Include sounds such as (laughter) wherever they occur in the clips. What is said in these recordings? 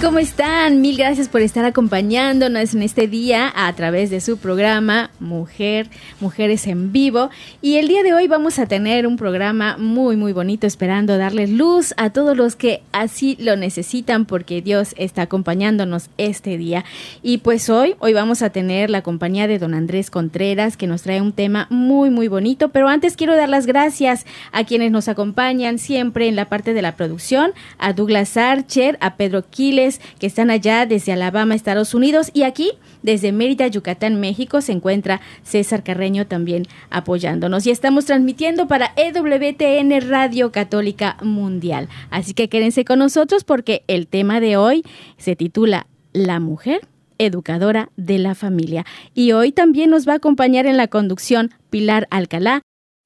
¿Cómo están? Mil gracias por estar acompañándonos en este día a través de su programa Mujer, Mujeres en Vivo. Y el día de hoy vamos a tener un programa muy, muy bonito, esperando darles luz a todos los que así lo necesitan, porque Dios está acompañándonos este día. Y pues hoy, hoy vamos a tener la compañía de don Andrés Contreras, que nos trae un tema muy, muy bonito. Pero antes quiero dar las gracias a quienes nos acompañan siempre en la parte de la producción, a Douglas Archer, a Pedro Quiles, que están allá desde Alabama, Estados Unidos, y aquí desde Mérida, Yucatán, México, se encuentra César Carreño también apoyándonos. Y estamos transmitiendo para EWTN Radio Católica Mundial. Así que quédense con nosotros porque el tema de hoy se titula La mujer educadora de la familia. Y hoy también nos va a acompañar en la conducción Pilar Alcalá,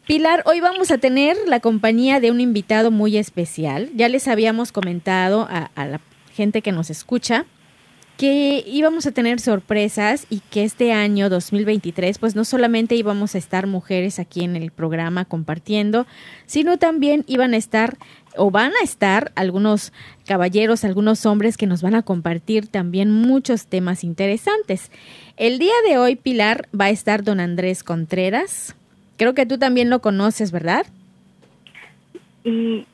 Pilar, hoy vamos a tener la compañía de un invitado muy especial. Ya les habíamos comentado a, a, la gente que nos escucha que íbamos a tener sorpresas y que este año 2023 pues no solamente íbamos a estar mujeres aquí en el programa compartiendo, sino también iban a estar o van a estar algunos caballeros, algunos hombres que nos van a compartir también muchos temas interesantes. El día de hoy, Pilar, va a estar don Andrés Contreras, Creo que tú también lo conoces, ¿verdad? Y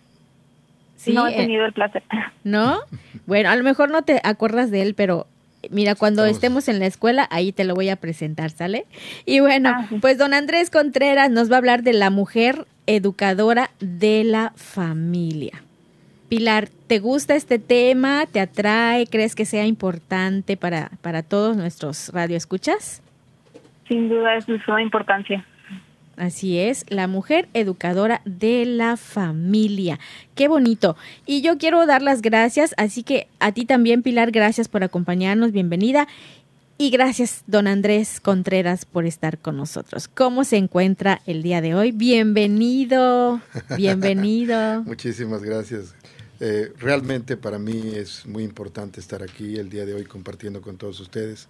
sí, no he tenido el placer. ¿No? Bueno, a lo mejor no te acuerdas de él, pero mira, cuando Estamos. estemos en la escuela, ahí te lo voy a presentar, ¿sale? Y bueno, ah, sí. pues don Andrés Contreras nos va a hablar de la mujer educadora de la familia. Pilar, ¿te gusta este tema? ¿Te atrae? ¿Crees que sea importante para, para todos nuestros radioescuchas? Sin duda es de suma importancia. Así es, la mujer educadora de la familia. Qué bonito. Y yo quiero dar las gracias, así que a ti también, Pilar, gracias por acompañarnos, bienvenida. Y gracias, don Andrés Contreras, por estar con nosotros. ¿Cómo se encuentra el día de hoy? Bienvenido, bienvenido. (laughs) Muchísimas gracias. Eh, realmente para mí es muy importante estar aquí el día de hoy compartiendo con todos ustedes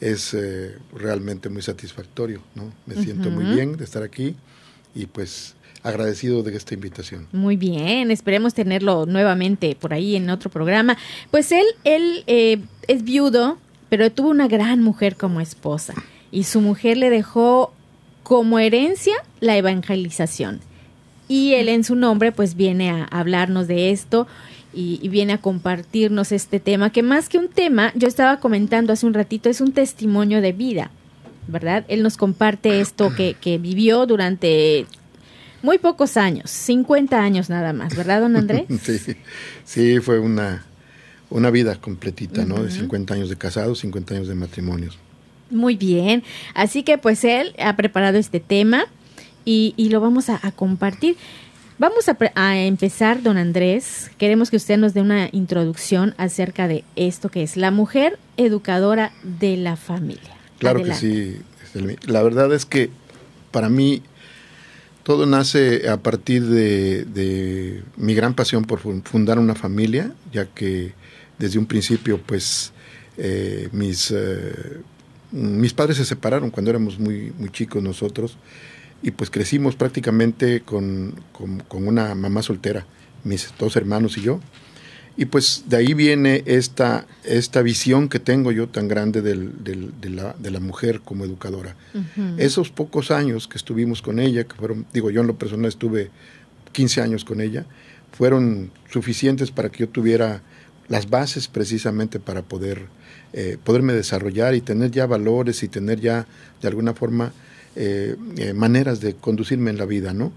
es eh, realmente muy satisfactorio, ¿no? Me uh -huh. siento muy bien de estar aquí y pues agradecido de esta invitación. Muy bien, esperemos tenerlo nuevamente por ahí en otro programa. Pues él, él eh, es viudo, pero tuvo una gran mujer como esposa y su mujer le dejó como herencia la evangelización. Y él en su nombre pues viene a hablarnos de esto y, y, viene a compartirnos este tema, que más que un tema, yo estaba comentando hace un ratito, es un testimonio de vida, ¿verdad? Él nos comparte esto que, que vivió durante muy pocos años, 50 años nada más, ¿verdad, don Andrés? (laughs) sí, sí, fue una, una vida completita, ¿no? Uh -huh. De 50 años de casados, 50 años de matrimonios. Muy bien, así que pues él ha preparado este tema y, y lo vamos a, a compartir. Vamos a, a, empezar, don Andrés. Queremos que usted nos dé una introducción acerca de esto que es la mujer educadora de la familia. Claro Adelante. que sí. La verdad es que para mí todo nace a partir de, de, mi gran pasión por fundar una familia, ya que desde un principio, pues, eh, mis, eh, mis padres se separaron cuando éramos muy, muy chicos nosotros y pues crecimos prácticamente con, con, con, una mamá soltera, mis dos hermanos y yo. Y pues de ahí viene esta, esta visión que tengo yo tan grande del, del, de, la, de, la, mujer como educadora. Uh -huh. Esos pocos años que estuvimos con ella, que fueron, digo, yo en lo personal estuve 15 años con ella, fueron suficientes para que yo tuviera las bases precisamente para poder eh, poderme desarrollar y tener ya valores y tener ya de alguna forma eh, eh, maneras de conducirme en la vida, ¿no?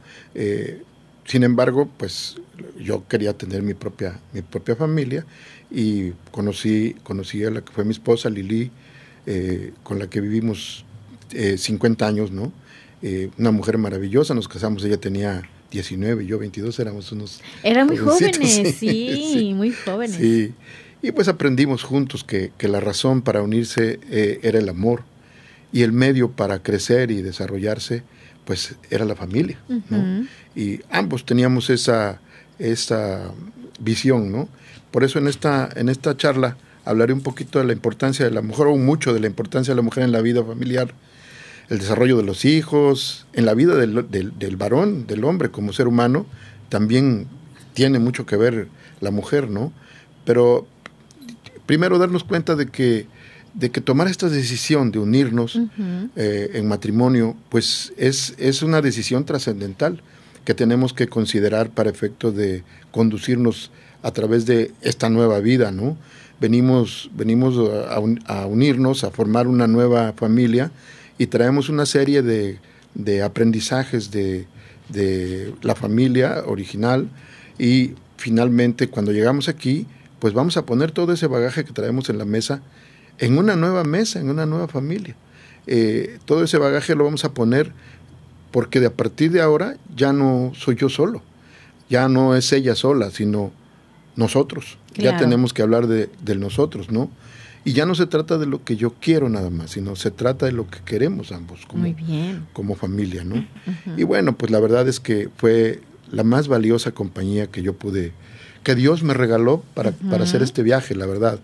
sin embargo, pues yo quería tener mi propia, mi propia familia y conocí, conocí a la que fue mi esposa, Lili, con la que vivimos 50 años, ¿no? una mujer maravillosa, nos casamos, ella tenía 19, yo 22, éramos unos... Eran muy jóvenes, (laughs) sí, muy jóvenes. Sí, y pues aprendimos juntos que, la razón para unirse eh, era el amor y el medio para crecer y desarrollarse, pues era la familia, ¿no? Y ambos teníamos esa, esa visión, ¿no? Por eso en esta, en esta charla hablaré un poquito de la importancia de la mujer, o mucho de la importancia de la mujer en la vida familiar, el desarrollo de los hijos, en la vida del, del, varón, del hombre como ser humano, también tiene mucho que ver la mujer, ¿no? Pero primero darnos cuenta de que, de que tomar esta decisión de unirnos eh, en matrimonio, pues es, es una decisión trascendental que tenemos que considerar para efecto de conducirnos a través de esta nueva vida, ¿no? Venimos, venimos a, a unirnos, a formar una nueva familia y traemos una serie de, de aprendizajes de, de la familia original y finalmente cuando llegamos aquí, pues vamos a poner todo ese bagaje que traemos en la mesa en una nueva mesa, en una nueva familia. Eh, todo ese bagaje lo vamos a poner porque de a partir de ahora ya no soy yo solo, ya no es ella sola, sino nosotros. Ya tenemos que hablar de, nosotros, ¿no? Y ya no se trata de lo que yo quiero nada más, sino se trata de lo que queremos ambos como, como familia, ¿no? Y bueno, pues la verdad es que fue la más valiosa compañía que yo pude que Dios me regaló para, para hacer este viaje, la verdad.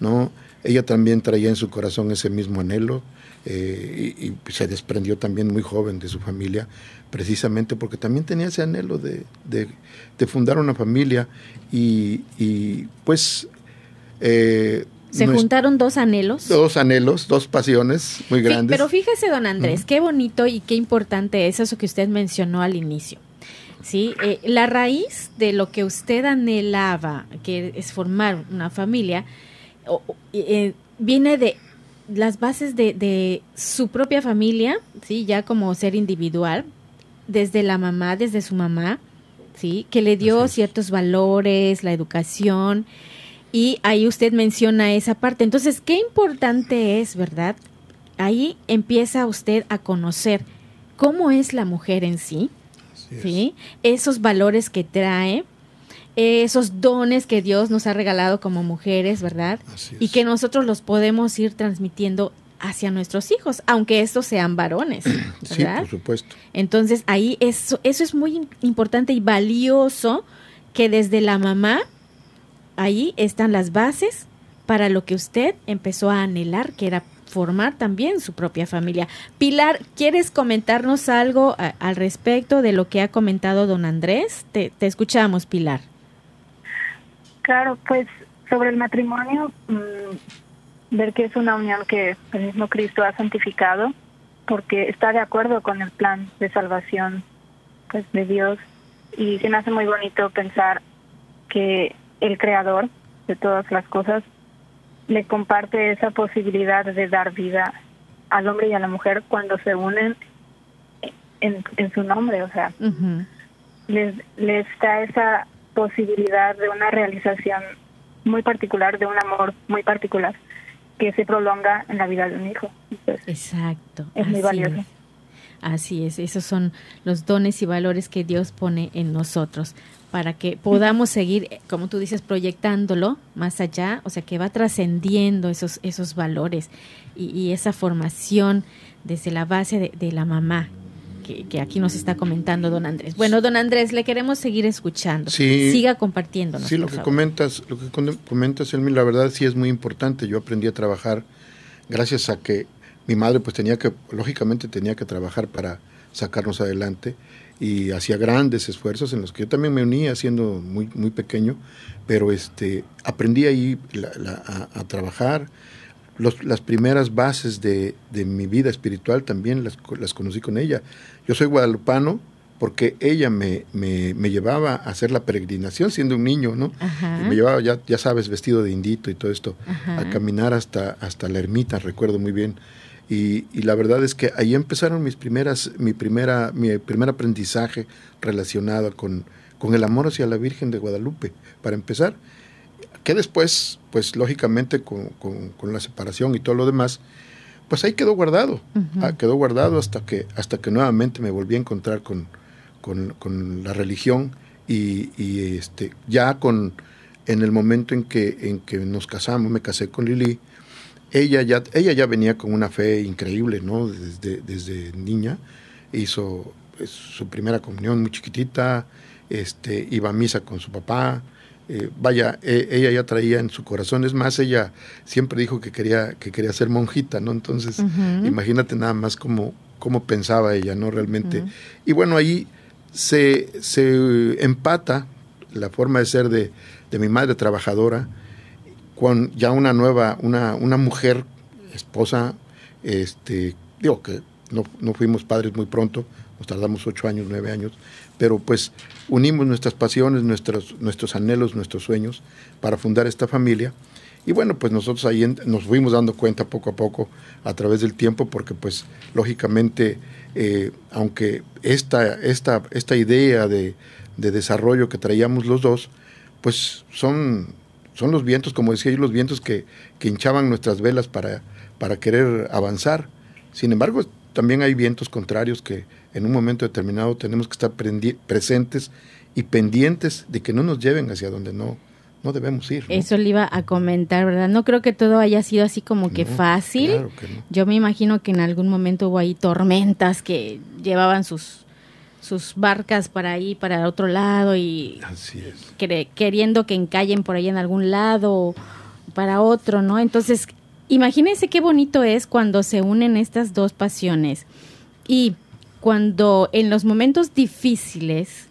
¿no? Ella también traía en su corazón ese mismo anhelo eh, y, se desprendió también muy joven de su familia, precisamente porque también tenía ese anhelo de, de, fundar una familia y, y pues... Eh, se juntaron dos anhelos. Dos anhelos, dos pasiones muy grandes. pero fíjese, don Andrés, qué bonito y qué importante es eso que usted mencionó al inicio. ¿sí? Eh, la raíz de lo que usted anhelaba, que es formar una familia, eh, viene de las bases de, su propia familia, ¿sí? Ya como ser individual, desde la mamá, desde su mamá, ¿sí? Que le dio ciertos valores, la educación, y ahí usted menciona esa parte. Entonces, qué importante es, ¿verdad? Ahí empieza usted a conocer cómo es la mujer en sí, ¿sí? Esos valores que trae, esos dones que Dios nos ha regalado como mujeres, ¿verdad? Y que nosotros los podemos ir transmitiendo hacia nuestros hijos, aunque estos sean varones, (clears throat) ¿verdad? Sí, por supuesto. Entonces ahí eso, eso es muy importante y valioso que desde la mamá ahí están las bases para lo que usted empezó a anhelar, que era formar también su propia familia. Pilar, ¿quieres comentarnos algo al respecto de lo que ha comentado don Andrés? Te, escuchamos, Pilar. Claro, pues sobre el matrimonio, mm, ver que es una unión que el mismo Cristo ha santificado, porque está de acuerdo con el plan de salvación pues, de Dios. Y se me hace muy bonito pensar que el creador de todas las cosas le comparte esa posibilidad de dar vida al hombre y a la mujer cuando se unen en, en su nombre, o sea, les, les da esa posibilidad de una realización muy particular, de un amor muy particular que se prolonga en la vida de un hijo. Exacto. Es muy valioso. Así es, esos son los dones y valores que Dios pone en nosotros para que podamos seguir, como tú dices, proyectándolo más allá, o sea, que va trascendiendo esos, esos valores y, esa formación desde la base de, la mamá, que, aquí nos está comentando don Andrés. Bueno, don Andrés, le queremos seguir escuchando. Siga compartiéndonos. Sí, lo que comentas, lo que comentas, Elmi, la verdad sí es muy importante. Yo aprendí a trabajar gracias a que mi madre pues tenía que, lógicamente tenía que trabajar para sacarnos adelante y hacía grandes esfuerzos en los que yo también me unía siendo muy, muy pequeño, pero este, aprendí ahí a, trabajar. Los, las primeras bases de, mi vida espiritual también las, las, conocí con ella. Yo soy guadalupano, porque ella me, me, me, llevaba a hacer la peregrinación siendo un niño, ¿no? Me llevaba, ya, ya sabes, vestido de indito y todo esto, a caminar hasta, hasta la ermita, recuerdo muy bien. Y, y, la verdad es que ahí empezaron mis primeras, mi primera, mi primer aprendizaje relacionado con, con el amor hacia la Virgen de Guadalupe, para empezar. Que después, pues lógicamente con, con, la separación y todo lo demás, pues ahí quedó guardado, ah, quedó guardado hasta que, hasta que nuevamente me volví a encontrar con, con, la religión y, y, este, ya con, en el momento en que, en que nos casamos, me casé con Lili, ella ya, ella ya venía con una fe increíble, ¿no? Desde, desde niña, hizo pues, su primera comunión muy chiquitita, este, iba a misa con su papá, eh, vaya, e, ella ya traía en su corazón, es más, ella siempre dijo que quería, que quería ser monjita, ¿no? Entonces, imagínate nada más cómo, cómo pensaba ella, ¿no? Realmente. Y bueno, ahí se, se empata la forma de ser de, de, mi madre trabajadora con ya una nueva, una, una mujer, esposa, este, digo que no, no fuimos padres muy pronto, nos tardamos ocho años, nueve años, pero pues unimos nuestras pasiones, nuestros, nuestros anhelos, nuestros sueños para fundar esta familia. Y bueno, pues nosotros ahí nos fuimos dando cuenta poco a poco a través del tiempo, porque pues lógicamente, eh, aunque esta, esta, esta idea de, desarrollo que traíamos los dos, pues son, son los vientos, como decía yo, los vientos que, que hinchaban nuestras velas para, para querer avanzar. Sin embargo, también hay vientos contrarios que, en un momento determinado tenemos que estar presentes y pendientes de que no nos lleven hacia donde no, no debemos ir. Eso le iba a comentar, ¿verdad? No creo que todo haya sido así como que fácil. Yo me imagino que en algún momento hubo ahí tormentas que llevaban sus sus barcas para ahí, para otro lado y queriendo que encallen por ahí en algún lado o para otro, ¿no? Entonces, imagínense qué bonito es cuando se unen estas dos pasiones. Y cuando en los momentos difíciles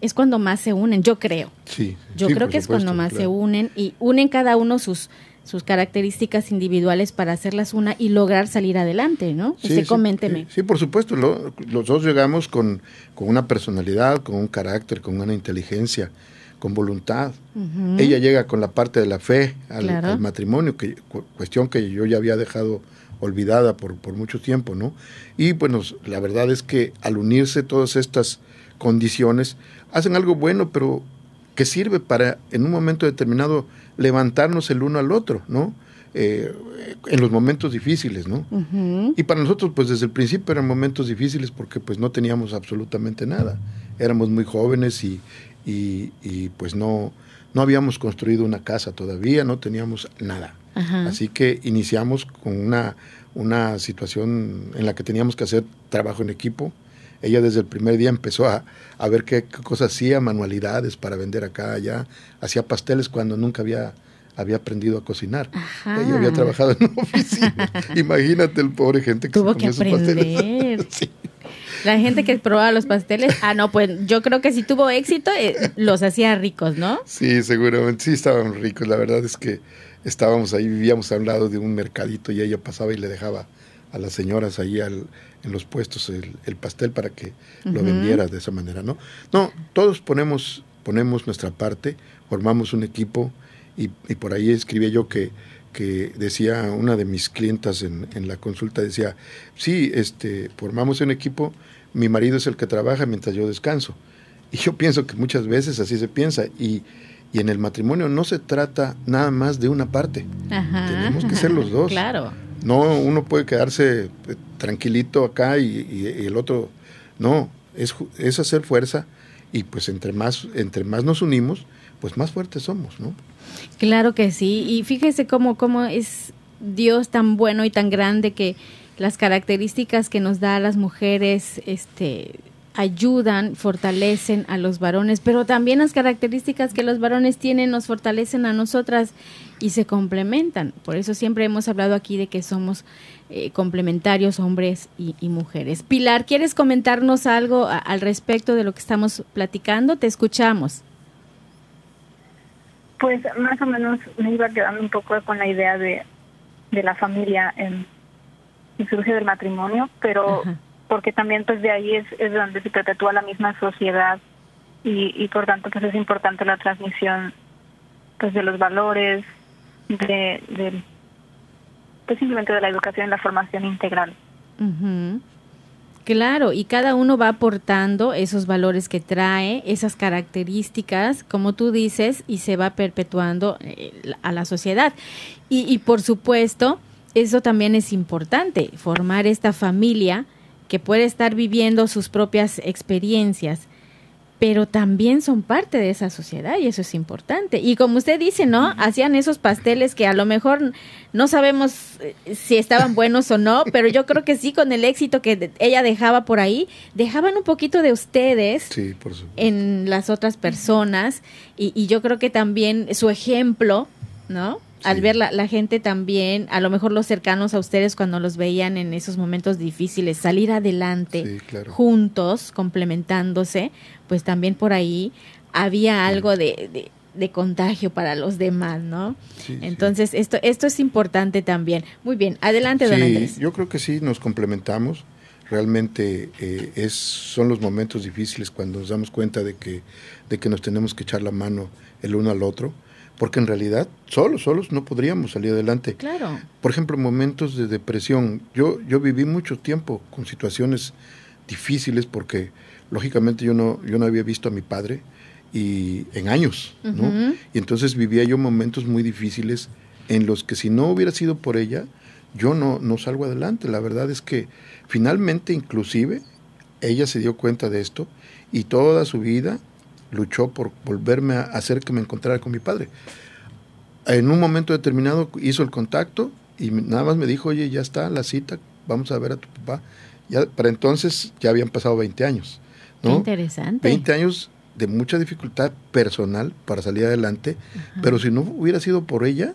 es cuando más se unen, yo creo. Sí. Yo creo que es cuando más se unen y unen cada uno sus sus características individuales para hacerlas una y lograr salir adelante, ¿no? Sí, coménteme. Sí, por supuesto, los dos llegamos con, con, una personalidad, con un carácter, con una inteligencia, con voluntad. Ella llega con la parte de la fe al, matrimonio, que, cuestión que yo ya había dejado olvidada por, por mucho tiempo, ¿no? Y bueno, la verdad es que al unirse todas estas condiciones, hacen algo bueno, pero que sirve para en un momento determinado levantarnos el uno al otro, ¿no? Eh, en los momentos difíciles, ¿no? Y para nosotros, pues desde el principio eran momentos difíciles porque pues no teníamos absolutamente nada. Éramos muy jóvenes y, y, y pues no, no habíamos construido una casa todavía, no teníamos nada. Así que iniciamos con una, una situación en la que teníamos que hacer trabajo en equipo. Ella desde el primer día empezó a, a ver qué, cosas hacía, manualidades para vender acá, allá. Hacía pasteles cuando nunca había, había aprendido a cocinar. Ella había trabajado en una oficina. (laughs) Imagínate el pobre gente que Tuvo que aprender. (laughs) La gente que probaba los pasteles, ah, no, pues yo creo que si tuvo éxito, eh, los hacía ricos, ¿no? Sí, seguramente, sí estaban ricos. La verdad es que estábamos ahí, vivíamos al lado de un mercadito y ella pasaba y le dejaba a las señoras ahí al, en los puestos el, pastel para que lo vendiera de esa manera, ¿no? No, todos ponemos, ponemos nuestra parte, formamos un equipo y, y por ahí escribí yo que, que decía una de mis clientas en, en, la consulta, decía, sí, este, formamos un equipo, mi marido es el que trabaja mientras yo descanso. Y yo pienso que muchas veces así se piensa y y en el matrimonio no se trata nada más de una parte. Tenemos que ser los dos. Claro. No, uno puede quedarse eh, tranquilito acá y, el otro. No, es, es, hacer fuerza y pues entre más, entre más nos unimos, pues más fuertes somos, ¿no? Claro que sí. Y fíjese cómo, cómo es Dios tan bueno y tan grande que las características que nos da a las mujeres, este ayudan, fortalecen a los varones, pero también las características que los varones tienen nos fortalecen a nosotras y se complementan. Por eso siempre hemos hablado aquí de que somos eh, complementarios hombres y, mujeres. Pilar, ¿quieres comentarnos algo al respecto de lo que estamos platicando? Te escuchamos. Pues más o menos me iba quedando un poco con la idea de, de la familia en, y surge del matrimonio, pero porque también pues de ahí es, es donde se perpetúa la misma sociedad y, y por tanto pues es importante la transmisión pues de los valores, de, de pues simplemente de la educación y la formación integral. Claro, y cada uno va aportando esos valores que trae, esas características, como tú dices, y se va perpetuando eh, a la sociedad. Y, y por supuesto, eso también es importante, formar esta familia que puede estar viviendo sus propias experiencias, pero también son parte de esa sociedad y eso es importante. Y como usted dice, ¿no? Hacían esos pasteles que a lo mejor no sabemos eh, si estaban buenos o no, (laughs) pero yo creo que sí, con el éxito que ella dejaba por ahí, dejaban un poquito de ustedes en las otras personas y, y yo creo que también su ejemplo, ¿no? Al ver la, gente también, a lo mejor los cercanos a ustedes cuando los veían en esos momentos difíciles, salir adelante juntos, complementándose, pues también por ahí había algo de, de, contagio para los demás, ¿no? Entonces, esto, esto es importante también. Muy bien, adelante, don Andrés. Yo creo que sí, nos complementamos. Realmente eh, es, son los momentos difíciles cuando nos damos cuenta de que, de que nos tenemos que echar la mano el uno al otro porque en realidad solos, solos no podríamos salir adelante. Claro. Por ejemplo, momentos de depresión. Yo, yo viví mucho tiempo con situaciones difíciles porque lógicamente yo no, yo no había visto a mi padre y en años, ¿no? Y entonces vivía yo momentos muy difíciles en los que si no hubiera sido por ella, yo no, no salgo adelante. La verdad es que finalmente, inclusive, ella se dio cuenta de esto y toda su vida luchó por volverme a hacer que me encontrara con mi padre. En un momento determinado hizo el contacto y nada más me dijo, oye, ya está la cita, vamos a ver a tu papá. Ya, para entonces ya habían pasado 20 años. ¿no? interesante. 20 años de mucha dificultad personal para salir adelante, pero si no hubiera sido por ella,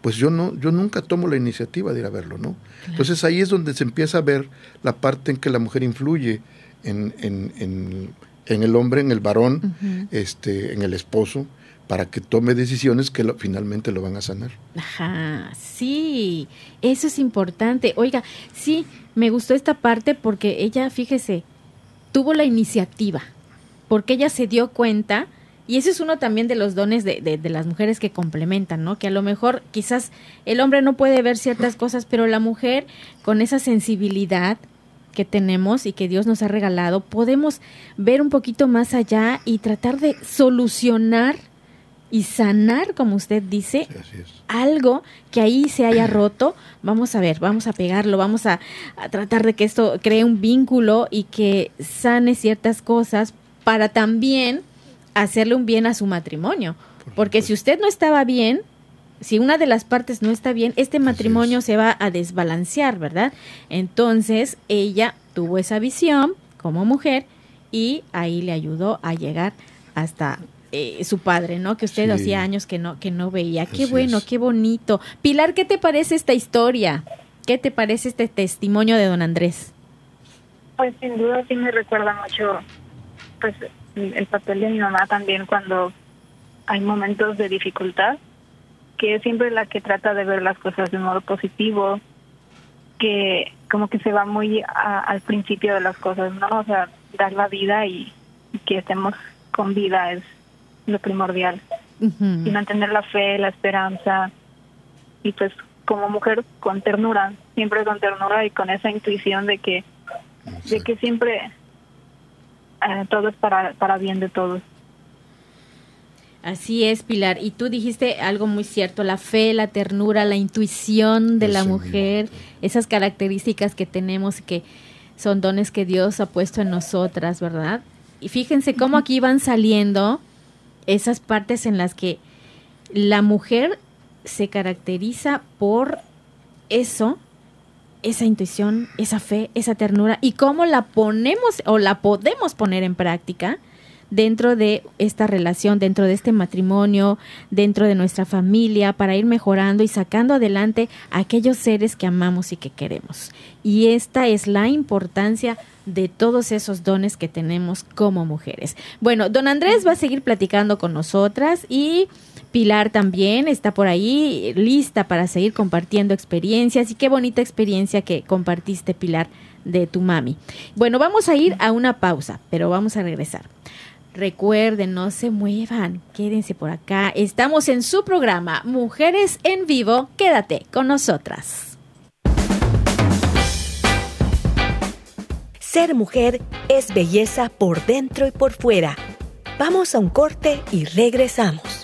pues yo no, yo nunca tomo la iniciativa de ir a verlo, ¿no? Entonces ahí es donde se empieza a ver la parte en que la mujer influye en, en en el hombre, en el varón, este, en el esposo, para que tome decisiones que finalmente lo van a sanar. Ajá, sí, eso es importante. Oiga, sí, me gustó esta parte porque ella, fíjese, tuvo la iniciativa, porque ella se dio cuenta, y ese es uno también de los dones de, de, de, las mujeres que complementan, ¿no? Que a lo mejor quizás el hombre no puede ver ciertas cosas, pero la mujer con esa sensibilidad, que tenemos y que Dios nos ha regalado, podemos ver un poquito más allá y tratar de solucionar y sanar, como usted dice, algo que ahí se haya roto. Vamos a ver, vamos a pegarlo, vamos a, tratar de que esto cree un vínculo y que sane ciertas cosas para también hacerle un bien a su matrimonio. Porque si usted no estaba bien, si una de las partes no está bien, este matrimonio se va a desbalancear, ¿verdad? Entonces ella tuvo esa visión como mujer y ahí le ayudó a llegar hasta eh, su padre, ¿no? Que usted hacía años que no que no veía. Qué bueno, qué bonito. Pilar, ¿qué te parece esta historia? ¿Qué te parece este testimonio de don Andrés? Pues sin duda sí me recuerda mucho pues el papel de mi mamá también cuando hay momentos de dificultad que es siempre la que trata de ver las cosas de un modo positivo, que como que se va muy al principio de las cosas, ¿no? O sea, dar la vida y, que estemos con vida es lo primordial. Y mantener la fe, la esperanza y pues como mujer con ternura, siempre con ternura y con esa intuición de que de que siempre eh, todo es para para bien de todos. Así es, Pilar. Y tú dijiste algo muy cierto, la fe, la ternura, la intuición de la mujer, esas características que tenemos que son dones que Dios ha puesto en nosotras, ¿verdad? Y fíjense cómo aquí van saliendo esas partes en las que la mujer se caracteriza por eso, esa intuición, esa fe, esa ternura, y cómo la ponemos o la podemos poner en práctica dentro de esta relación, dentro de este matrimonio, dentro de nuestra familia, para ir mejorando y sacando adelante a aquellos seres que amamos y que queremos. Y esta es la importancia de todos esos dones que tenemos como mujeres. Bueno, don Andrés va a seguir platicando con nosotras y Pilar también está por ahí, lista para seguir compartiendo experiencias. Y qué bonita experiencia que compartiste, Pilar, de tu mami. Bueno, vamos a ir a una pausa, pero vamos a regresar. Recuerden, no se muevan, quédense por acá. Estamos en su programa Mujeres en Vivo. Quédate con nosotras. Ser mujer es belleza por dentro y por fuera. Vamos a un corte y regresamos.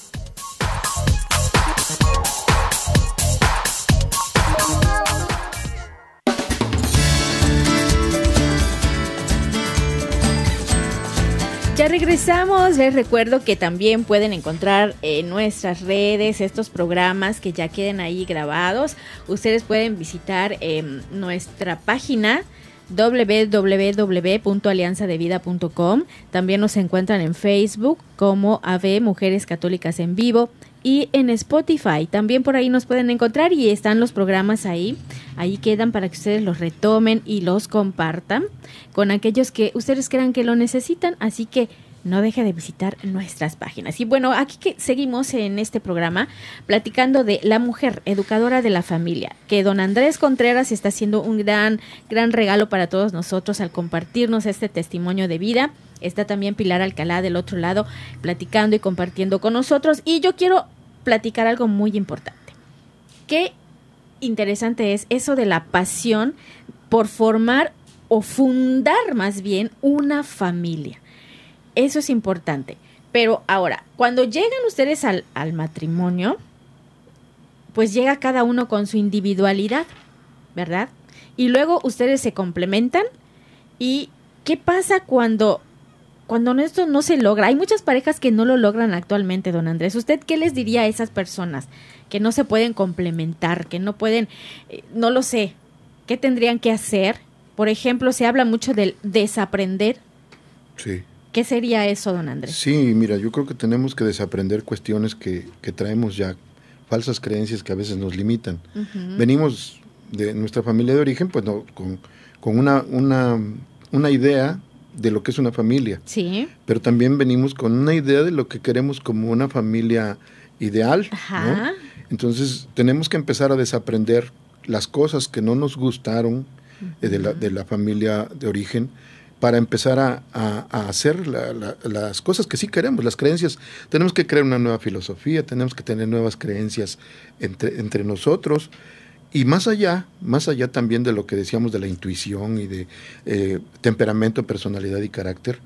Regresamos. Les recuerdo que también pueden encontrar en nuestras redes estos programas que ya queden ahí grabados. Ustedes pueden visitar em, nuestra página www.alianzadevida.com. También nos encuentran en Facebook como AV Mujeres Católicas en Vivo y en Spotify. También por ahí nos pueden encontrar y están los programas ahí. Ahí quedan para que ustedes los retomen y los compartan con aquellos que ustedes crean que lo necesitan. Así que no deje de visitar nuestras páginas. Y bueno, aquí que seguimos en este programa platicando de la mujer educadora de la familia, que don Andrés Contreras está haciendo un gran, gran regalo para todos nosotros al compartirnos este testimonio de vida. Está también Pilar Alcalá del otro lado platicando y compartiendo con nosotros. Y yo quiero platicar algo muy importante. Qué interesante es eso de la pasión por formar o fundar más bien una familia. Eso es importante. Pero ahora, cuando llegan ustedes al, al matrimonio, pues llega cada uno con su individualidad, ¿verdad? Y luego ustedes se complementan. ¿Y qué pasa cuando, cuando esto no se logra? Hay muchas parejas que no lo logran actualmente, don Andrés. ¿Usted qué les diría a esas personas que no se pueden complementar, que no pueden, eh, no lo sé, qué tendrían que hacer? Por ejemplo, se habla mucho del desaprender. Sí. ¿Qué sería eso, don Andrés? Sí, mira, yo creo que tenemos que desaprender cuestiones que, que traemos ya, falsas creencias que a veces nos limitan. Venimos de nuestra familia de origen, pues no, con, con una, una, una idea de lo que es una familia. Sí. Pero también venimos con una idea de lo que queremos como una familia ideal. Ajá. ¿no? Entonces tenemos que empezar a desaprender las cosas que no nos gustaron eh, de, la, de la familia de origen para empezar a, a- hacer la- la- las cosas que sí queremos, las creencias. Tenemos que crear una nueva filosofía, tenemos que tener nuevas creencias entre, entre nosotros. Y más allá, más allá también de lo que decíamos de la intuición y de eh, temperamento, personalidad y carácter,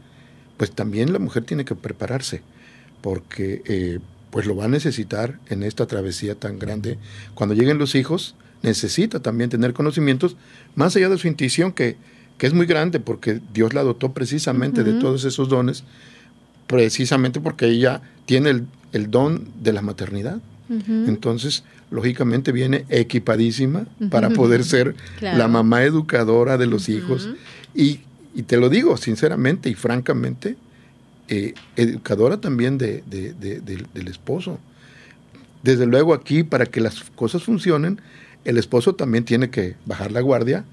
pues también la mujer tiene que prepararse, porque eh, pues lo va a necesitar en esta travesía tan grande. Cuando lleguen los hijos, necesita también tener conocimientos más allá de su intuición, que, que es muy grande, porque Dios la dotó precisamente de todos esos dones, precisamente porque ella tiene el, el don de la maternidad. Entonces, lógicamente viene equipadísima para poder ser Claro. la mamá educadora de los hijos. Y, y te lo digo sinceramente y francamente, eh, educadora también de, de- de- del- del esposo. Desde luego aquí, para que las cosas funcionen, el esposo también tiene que bajar la guardia.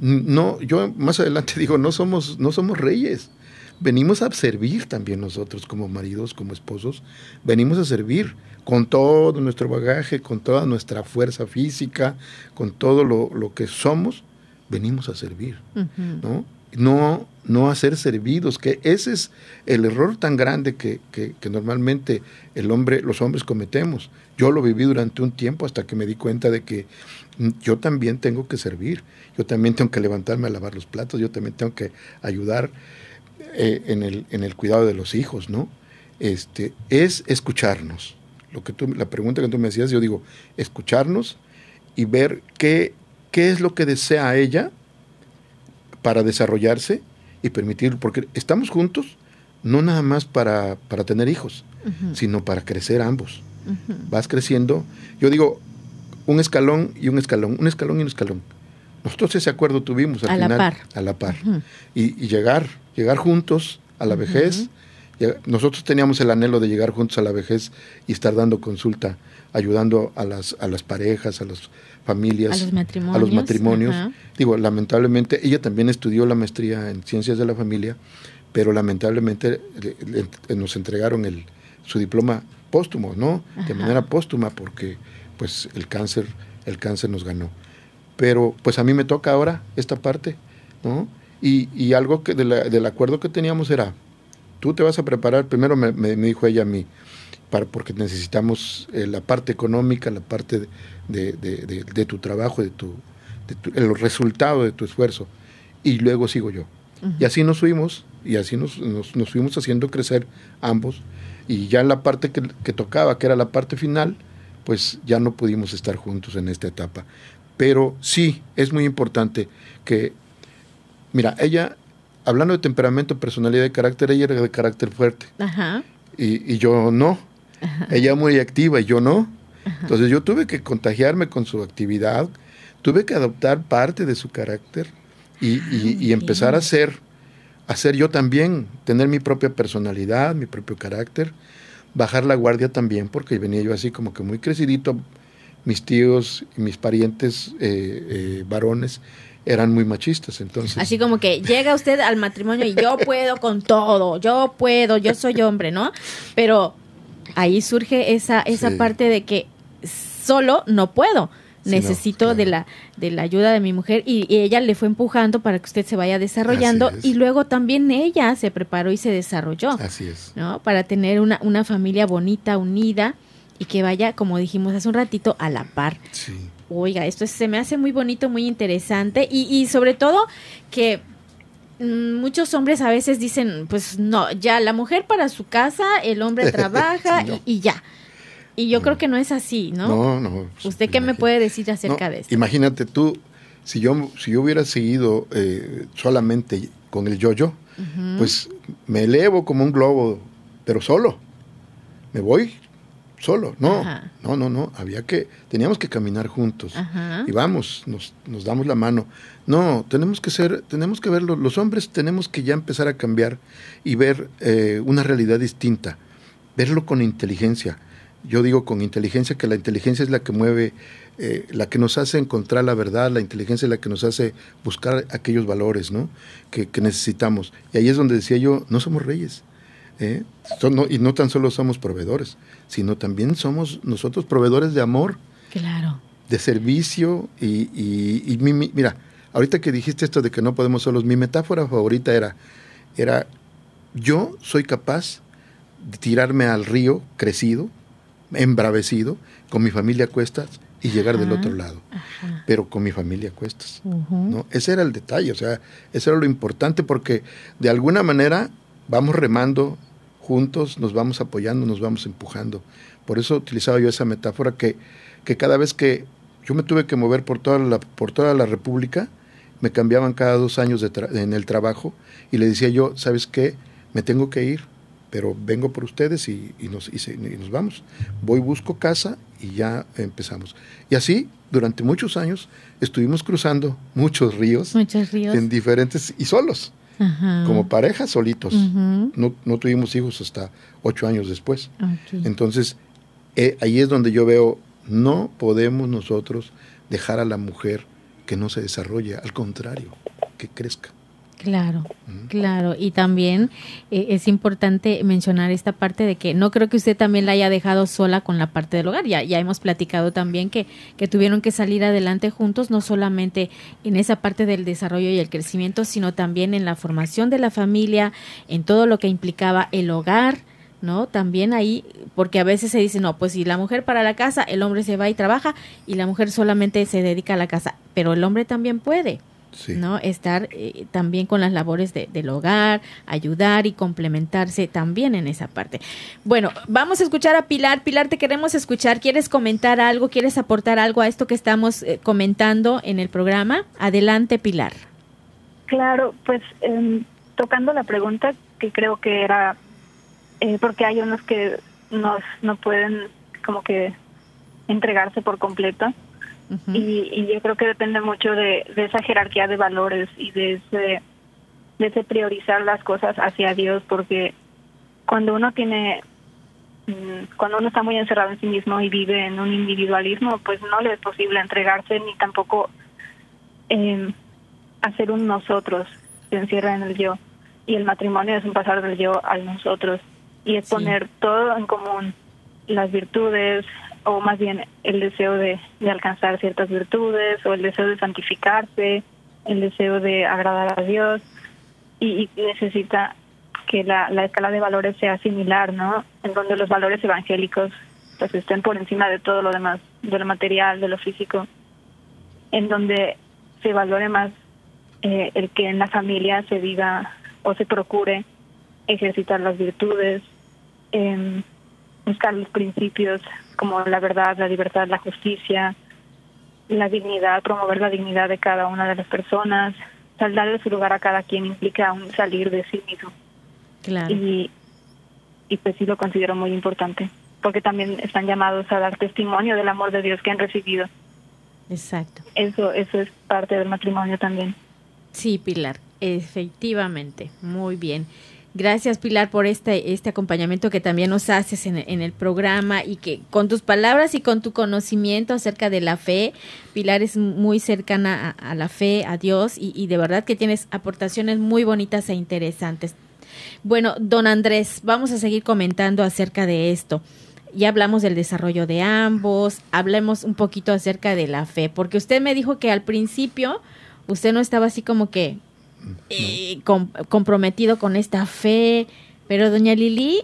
No, yo más adelante (laughs) digo, no somos, no somos reyes. venimos a servir también nosotros como maridos, como esposos, venimos a servir con todo nuestro bagaje, con toda nuestra fuerza física, con todo lo, lo que somos, venimos a servir, ¿no? No, no a ser servidos, que ese es el error tan grande que, que, que, normalmente el hombre, los hombres cometemos. Yo lo viví durante un tiempo hasta que me di cuenta de que yo también tengo que servir, yo también tengo que levantarme a lavar los platos, yo también tengo que ayudar eh, en, el, en el cuidado de los hijos, ¿no? Este, es escucharnos. Lo que tú, la pregunta que tú me decías, yo digo, escucharnos y ver qué, qué es lo que desea ella para desarrollarse y permitir, porque estamos juntos no nada más para, para tener hijos, uh -huh. sino para crecer ambos. Uh -huh. Vas creciendo, yo digo, un escalón y un escalón, un escalón y un escalón. Nosotros ese acuerdo tuvimos al a final, la par. a la par. Uh -huh. y, y, llegar, llegar juntos a la vejez. Nosotros teníamos el anhelo de llegar juntos a la vejez y estar dando consulta, ayudando a las, a las parejas, a las familias, a los matrimonios. A los matrimonios. Digo, lamentablemente, ella también estudió la maestría en ciencias de la familia, pero lamentablemente le, le, nos entregaron el, su diploma póstumo, ¿no? De manera póstuma, porque pues el cáncer, el cáncer nos ganó. Pero pues a mí me toca ahora esta parte, ¿no? Y, y algo que de la, del acuerdo que teníamos era, tú te vas a preparar, primero me, me, me dijo ella a mí, para, porque necesitamos eh, la parte económica, la parte de, de, de, de tu trabajo, de tu, tu, el resultado de tu esfuerzo, y luego sigo yo. Uh -huh. Y así nos fuimos, y así nos, nos, nos, fuimos haciendo crecer ambos, y ya en la parte que, que tocaba, que era la parte final, pues ya no pudimos estar juntos en esta etapa. Pero sí, es muy importante que, mira, ella, hablando de temperamento, personalidad y carácter, ella era de carácter fuerte. Ajá. Y, y, yo no. Ajá. Ella muy activa y yo no. Ajá. Entonces yo tuve que contagiarme con su actividad, tuve que adoptar parte de su carácter y, y, y empezar a ser, a ser yo también, tener mi propia personalidad, mi propio carácter, bajar la guardia también, porque venía yo así como que muy crecidito, mis tíos y mis parientes eh, eh, varones eran muy machistas, entonces. Así como que llega usted al matrimonio y yo (laughs) puedo con todo, yo puedo, yo soy hombre, ¿no? Pero ahí surge esa, esa sí. parte de que solo no puedo. Sí, Necesito no, claro. de la de la ayuda de mi mujer y, y, ella le fue empujando para que usted se vaya desarrollando y luego también ella se preparó y se desarrolló. Así es. ¿no? Para tener una, una familia bonita, unida y que vaya, como dijimos hace un ratito, a la par. Sí. Oiga, esto se me hace muy bonito, muy interesante y, y sobre todo que mm, muchos hombres a veces dicen, pues no, ya la mujer para su casa, el hombre (laughs) trabaja sí, no. y, y, ya. Y yo creo que no es así, ¿no? No, no. Pues, ¿Usted qué me puede decir acerca no, de esto? Imagínate tú, si yo, si yo hubiera seguido eh, solamente con el yo-yo, uh -huh. pues me elevo como un globo, pero solo. Me voy solo. No, Ajá. no, no, no. Había que, teníamos que caminar juntos. Ajá. Y vamos, nos, nos, damos la mano. No, tenemos que ser, tenemos que verlo. Los hombres tenemos que ya empezar a cambiar y ver eh, una realidad distinta. Verlo con inteligencia. Yo digo con inteligencia que la inteligencia es la que mueve, eh, la que nos hace encontrar la verdad, la inteligencia es la que nos hace buscar aquellos valores ¿no? que, que necesitamos. Y ahí es donde decía yo, no somos reyes. ¿eh? No, y no tan solo somos proveedores, sino también somos nosotros proveedores de amor, claro. de servicio y, y, y mi, mi, mira, ahorita que dijiste esto de que no podemos solos, mi metáfora favorita era, era yo soy capaz de tirarme al río crecido, embravecido, con mi familia a cuestas y llegar ajá, del otro lado, ajá. pero con mi familia a cuestas. Uh -huh. ¿no? Ese era el detalle, o sea, eso era lo importante porque de alguna manera vamos remando juntos, nos vamos apoyando, nos vamos empujando. Por eso utilizaba yo esa metáfora que, que cada vez que yo me tuve que mover por toda la, por toda la República, me cambiaban cada dos años de en el trabajo y le decía yo, ¿sabes qué? Me tengo que ir, pero vengo por ustedes y, y, nos, y, se, y nos vamos. Voy, busco casa y ya empezamos. Y así, durante muchos años, estuvimos cruzando muchos ríos, muchos ríos. en diferentes y solos. Ajá. como pareja solitos. Uh -huh. no, no, tuvimos hijos hasta ocho años después. Okay. Entonces, eh, ahí es donde yo veo, no podemos nosotros dejar a la mujer que no se desarrolle, al contrario, que crezca. Claro, claro. Y también eh, es importante mencionar esta parte de que no creo que usted también la haya dejado sola con la parte del hogar. Ya, ya hemos platicado también que, que tuvieron que salir adelante juntos, no solamente en esa parte del desarrollo y el crecimiento, sino también en la formación de la familia, en todo lo que implicaba el hogar, ¿no? También ahí, porque a veces se dice, no, pues si la mujer para la casa, el hombre se va y trabaja y la mujer solamente se dedica a la casa, pero el hombre también puede. ¿No? Estar eh, también con las labores de, del hogar, ayudar y complementarse también en esa parte. Bueno, vamos a escuchar a Pilar. Pilar, te queremos escuchar. ¿Quieres comentar algo? ¿Quieres aportar algo a esto que estamos eh, comentando en el programa? Adelante, Pilar. Claro, pues em, tocando la pregunta que creo que era, eh, porque hay unos que nos, no pueden como que entregarse por completo y, yo creo que depende mucho de, esa jerarquía de valores y de ese, de ese priorizar las cosas hacia Dios, porque cuando uno tiene, mm, cuando uno está muy encerrado en sí mismo y vive en un individualismo, pues no le es posible entregarse ni tampoco eh, hacer un nosotros, se encierra en el yo. Y el matrimonio es un pasar del yo al nosotros. Y es poner todo en común, las virtudes, o más bien el deseo de, alcanzar ciertas virtudes o el deseo de santificarse, el deseo de agradar a Dios y, necesita que la, la, escala de valores sea similar, ¿no? En donde los valores evangélicos pues estén por encima de todo lo demás, de lo material, de lo físico, en donde se valore más eh, el que en la familia se diga o se procure ejercitar las virtudes, eh, buscar los principios como la verdad, la libertad, la justicia, la dignidad, promover la dignidad de cada una de las personas, darle su lugar a cada quien implica un salir de sí mismo. Claro. Y, y pues sí lo considero muy importante, porque también están llamados a dar testimonio del amor de Dios que han recibido. Exacto. Eso, eso es parte del matrimonio también. Sí, Pilar, efectivamente, muy bien. Gracias Pilar por este, este acompañamiento que también nos haces en, el programa y que con tus palabras y con tu conocimiento acerca de la fe, Pilar es muy cercana a, la fe, a Dios y, y, de verdad que tienes aportaciones muy bonitas e interesantes. Bueno, don Andrés, vamos a seguir comentando acerca de esto. Ya hablamos del desarrollo de ambos, hablemos un poquito acerca de la fe, porque usted me dijo que al principio usted no estaba así como que eh, comprometido con esta fe, pero doña Lili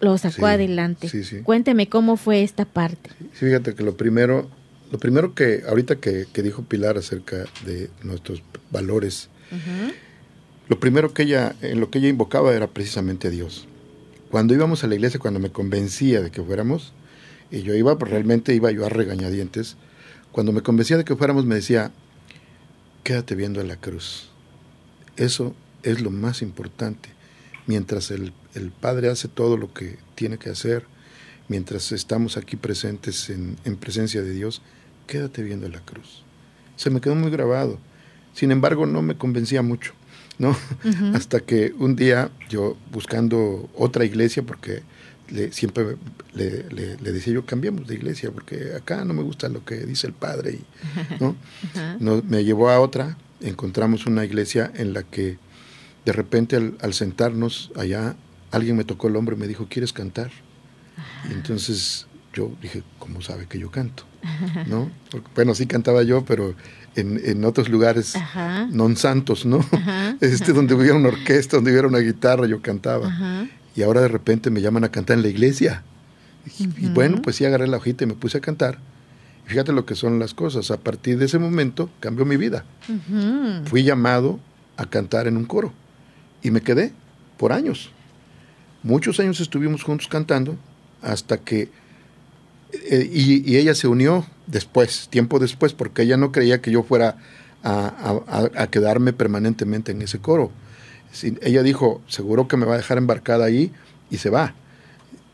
lo sacó adelante. Cuénteme cómo fue esta parte. fíjate que lo primero, lo primero que ahorita que, dijo Pilar acerca de nuestros valores, lo primero que ella, en lo que ella invocaba era precisamente a Dios. Cuando íbamos a la iglesia, cuando me convencía de que fuéramos, y yo iba, pues realmente iba yo a regañadientes, cuando me convencía de que fuéramos me decía, quédate viendo la cruz eso es lo más importante. Mientras el, Padre hace todo lo que tiene que hacer, mientras estamos aquí presentes en, presencia de Dios, quédate viendo la cruz. Se me quedó muy grabado. Sin embargo, no me convencía mucho, ¿no? (laughs) Hasta que un día yo buscando otra iglesia, porque le, siempre le, decía yo, cambiemos de iglesia, porque acá no me gusta lo que dice el Padre, y, ¿no? (laughs) no me llevó a otra, encontramos una iglesia en la que de repente al, sentarnos allá, alguien me tocó el hombro y me dijo, ¿quieres cantar? Y entonces yo dije, ¿cómo sabe que yo canto? ¿No? bueno, sí cantaba yo, pero en, en otros lugares non santos, ¿no? (laughs) Este, donde hubiera una orquesta, donde hubiera una guitarra, yo cantaba. Y ahora de repente me llaman a cantar en la iglesia. y bueno, pues sí agarré la hojita y me puse a cantar. Fíjate lo que son las cosas. A partir de ese momento cambió mi vida. Fui llamado a cantar en un coro y me quedé por años. Muchos años estuvimos juntos cantando hasta que... Eh, y, ella se unió después, tiempo después, porque ella no creía que yo fuera a, quedarme permanentemente en ese coro. ella dijo, seguro que me va a dejar embarcada ahí y se va.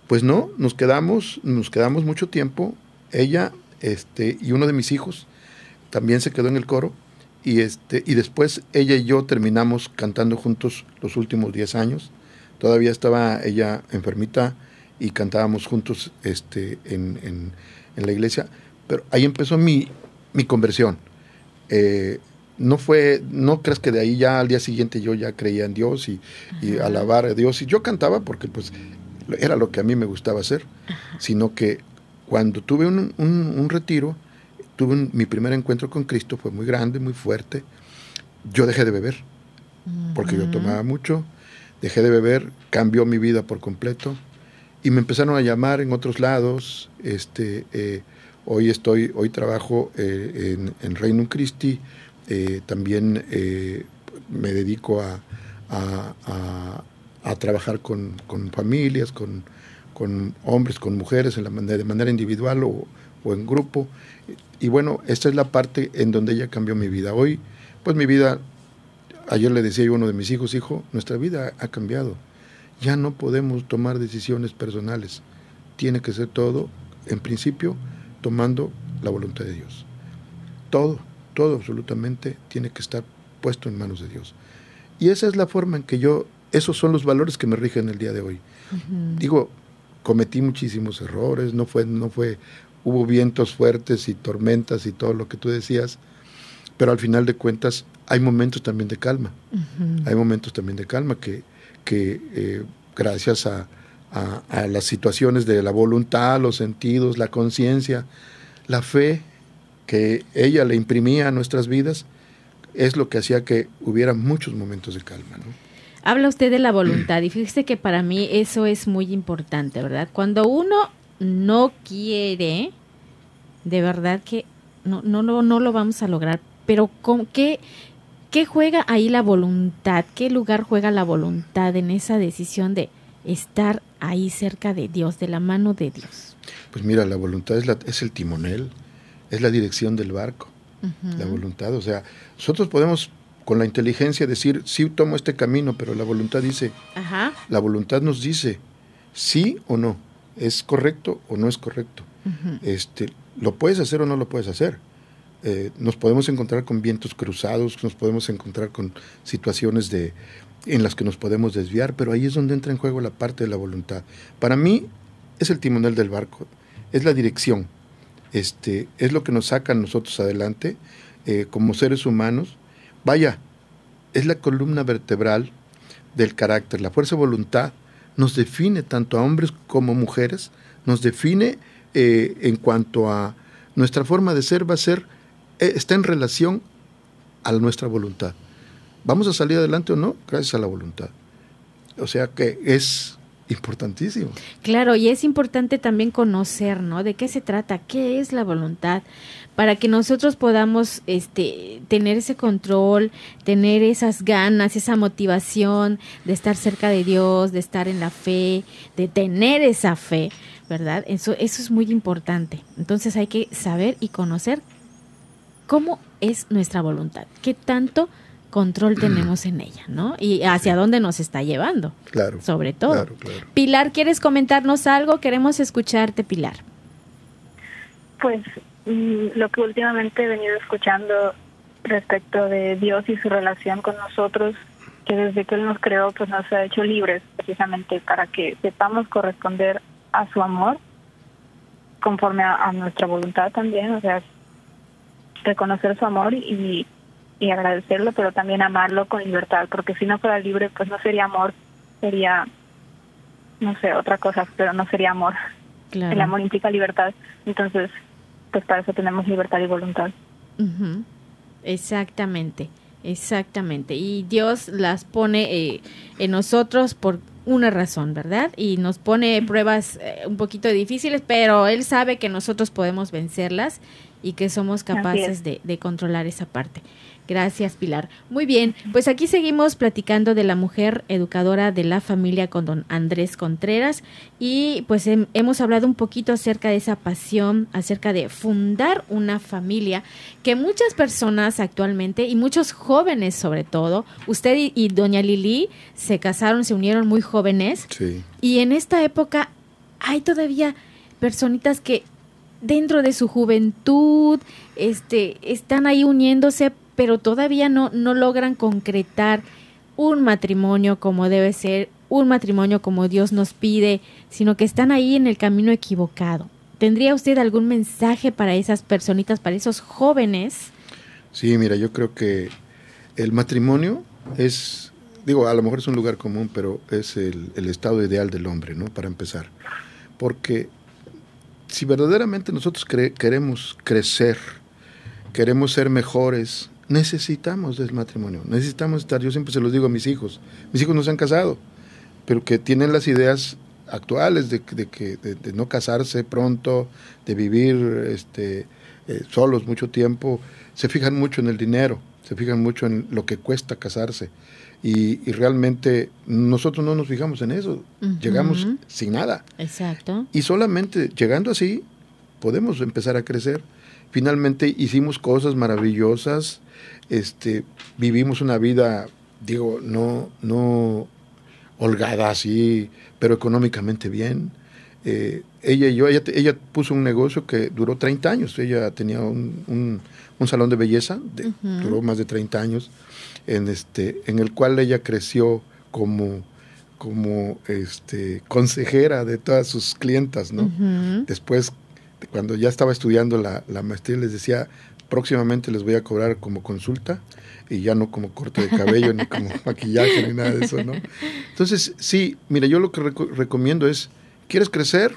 Pues no, nos quedamos, nos quedamos mucho tiempo. Ella este, y uno de mis hijos también se quedó en el coro. Y, este, y después ella y yo terminamos cantando juntos los últimos 10 años. Todavía estaba ella enfermita y cantábamos juntos este, en, en, la iglesia. Pero ahí empezó mi, mi conversión. Eh, no fue, no crees que de ahí ya al día siguiente yo ya creía en Dios y, y alabar a Dios. Y yo cantaba porque pues era lo que a mí me gustaba hacer, sino que cuando tuve un, un, retiro, tuve mi primer encuentro con Cristo, fue muy grande, muy fuerte. Yo dejé de beber, porque yo tomaba mucho, dejé de beber, cambió mi vida por completo y me empezaron a llamar en otros lados. Este, eh, hoy estoy, hoy trabajo eh, en, en Reino Christi, eh, también me dedico a, a, trabajar con, con familias, con, con, hombres, con mujeres, en la manera, de manera individual o, o en grupo. Y bueno, esta es la parte en donde ella cambió mi vida. Hoy, pues mi vida Ayer le decía yo a uno de mis hijos, hijo, nuestra vida ha cambiado. Ya no podemos tomar decisiones personales. Tiene que ser todo, en principio, tomando la voluntad de Dios. Todo, todo absolutamente tiene que estar puesto en manos de Dios. Y esa es la forma en que yo, esos son los valores que me rigen el día de hoy. Digo, cometí muchísimos errores, no fue, no fue, hubo vientos fuertes y tormentas y todo lo que tú decías, pero al final de cuentas hay momentos también de calma. Hay momentos también de calma que, que eh, gracias a, a, las situaciones de la voluntad, los sentidos, la conciencia, la fe que ella le imprimía a nuestras vidas, es lo que hacía que hubiera muchos momentos de calma. Habla usted de la voluntad y fíjese que para mí eso es muy importante, ¿verdad? Cuando uno no quiere, de verdad que no, no, no, no lo vamos a lograr pero ¿con qué, qué juega ahí la voluntad? ¿Qué lugar juega la voluntad en esa decisión de estar ahí cerca de Dios, de la mano de Dios? Pues mira, la voluntad es, la, es el timonel, es la dirección del barco, la voluntad. O sea, nosotros podemos con la inteligencia decir, sí tomo este camino, pero la voluntad dice, la voluntad nos dice, sí o no, es correcto o no es correcto. este, lo puedes hacer o no lo puedes hacer. Eh, nos podemos encontrar con vientos cruzados, nos podemos encontrar con situaciones de, en las que nos podemos desviar, pero ahí es donde entra en juego la parte de la voluntad. Para mí es el timonel del barco, es la dirección, este, es lo que nos saca a nosotros adelante eh, como seres humanos. Vaya, es la columna vertebral del carácter, la fuerza de voluntad nos define tanto a hombres como mujeres, nos define eh, en cuanto a nuestra forma de ser va a ser eh, está en relación a nuestra voluntad. ¿Vamos a salir adelante o no? Gracias a la voluntad. O sea que es importantísimo. Claro, y es importante también conocer, ¿no? De qué se trata, qué es la voluntad, para que nosotros podamos este, tener ese control, tener esas ganas, esa motivación de estar cerca de Dios, de estar en la fe, de tener esa fe, ¿verdad? Eso, eso es muy importante. Entonces hay que saber y conocer cómo es nuestra voluntad, qué tanto control (clears throat) tenemos en ella, ¿no? Y hacia dónde nos está llevando. Claro. Sobre todo. Pilar, ¿quieres comentarnos algo? Queremos escucharte, Pilar. Pues lo que últimamente he venido escuchando respecto de Dios y su relación con nosotros, que desde que Él nos creó, pues nos ha hecho libres precisamente para que sepamos corresponder a su amor conforme a, a nuestra voluntad también, o sea, reconocer su amor y, y agradecerlo, pero también amarlo con libertad, porque si no fuera libre, pues no sería amor, sería, no sé, otra cosa, pero no sería amor. El amor implica libertad, entonces, pues para eso tenemos libertad y voluntad. Exactamente, exactamente. Y Dios las pone eh, en nosotros por una razón, ¿verdad? Y nos pone pruebas eh, un poquito difíciles, pero Él sabe que nosotros podemos vencerlas y que somos capaces de, de, controlar esa parte. Gracias, Pilar. Muy bien, pues aquí seguimos platicando de la mujer educadora de la familia con don Andrés Contreras y pues hemos hablado un poquito acerca de esa pasión, acerca de fundar una familia que muchas personas actualmente y muchos jóvenes sobre todo, usted y, y doña Lili se casaron, se unieron muy jóvenes sí. y en esta época hay todavía personitas que dentro de su juventud, este, están ahí uniéndose, pero todavía no, no logran concretar un matrimonio como debe ser, un matrimonio como Dios nos pide, sino que están ahí en el camino equivocado. ¿Tendría usted algún mensaje para esas personitas, para esos jóvenes? Sí, mira, yo creo que el matrimonio es, digo, a lo mejor es un lugar común, pero es el, estado ideal del hombre, ¿no? Para empezar. Porque si verdaderamente nosotros queremos crecer, queremos ser mejores, necesitamos del matrimonio, necesitamos estar, yo siempre se los digo a mis hijos, mis hijos no se han casado, pero que tienen las ideas actuales de, de, de no casarse pronto, de vivir este, eh, solos mucho tiempo, se fijan mucho en el dinero, se fijan mucho en lo que cuesta casarse. Y, realmente nosotros no nos fijamos en eso, llegamos sin nada. Exacto. Y solamente llegando así podemos empezar a crecer. Finalmente hicimos cosas maravillosas, este, vivimos una vida, digo, no, no holgada así, pero económicamente bien. Eh, ella y yo, ella, ella, puso un negocio que duró 30 años. Ella tenía un, un, salón de belleza, duró más de 30 años, en, este, en el cual ella creció como, como este, consejera de todas sus clientas. ¿no? Después, cuando ya estaba estudiando la, la maestría, les decía, próximamente les voy a cobrar como consulta y ya no como corte de cabello, ni como (laughs) maquillaje, ni nada de eso, ¿no? Entonces, sí, mira, yo lo que recomiendo es ¿Quieres crecer?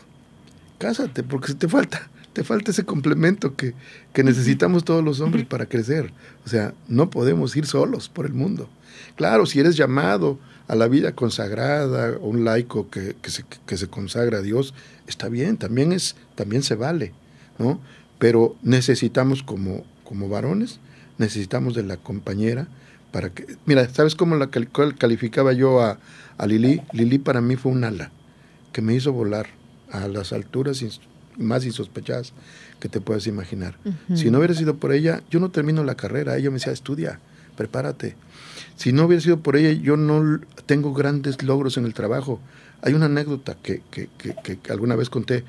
Cásate, porque te falta, te falta ese complemento que, necesitamos todos los hombres para crecer. O sea, no podemos ir solos por el mundo. Claro, si eres llamado a la vida consagrada, un laico que, se, que se consagra a Dios, está bien, también, es, también se vale, ¿no? Pero necesitamos como, como varones, necesitamos de la compañera para que... Mira, ¿sabes cómo la calificaba yo a, a Lili? Lili para mí fue un ala que me hizo volar a las alturas más insospechadas que te puedas imaginar. Si no hubiera sido por ella, yo no termino la carrera. Ella me decía, estudia, prepárate. Si no hubiera sido por ella, yo no tengo grandes logros en el trabajo. Hay una anécdota que, que, que, alguna vez conté.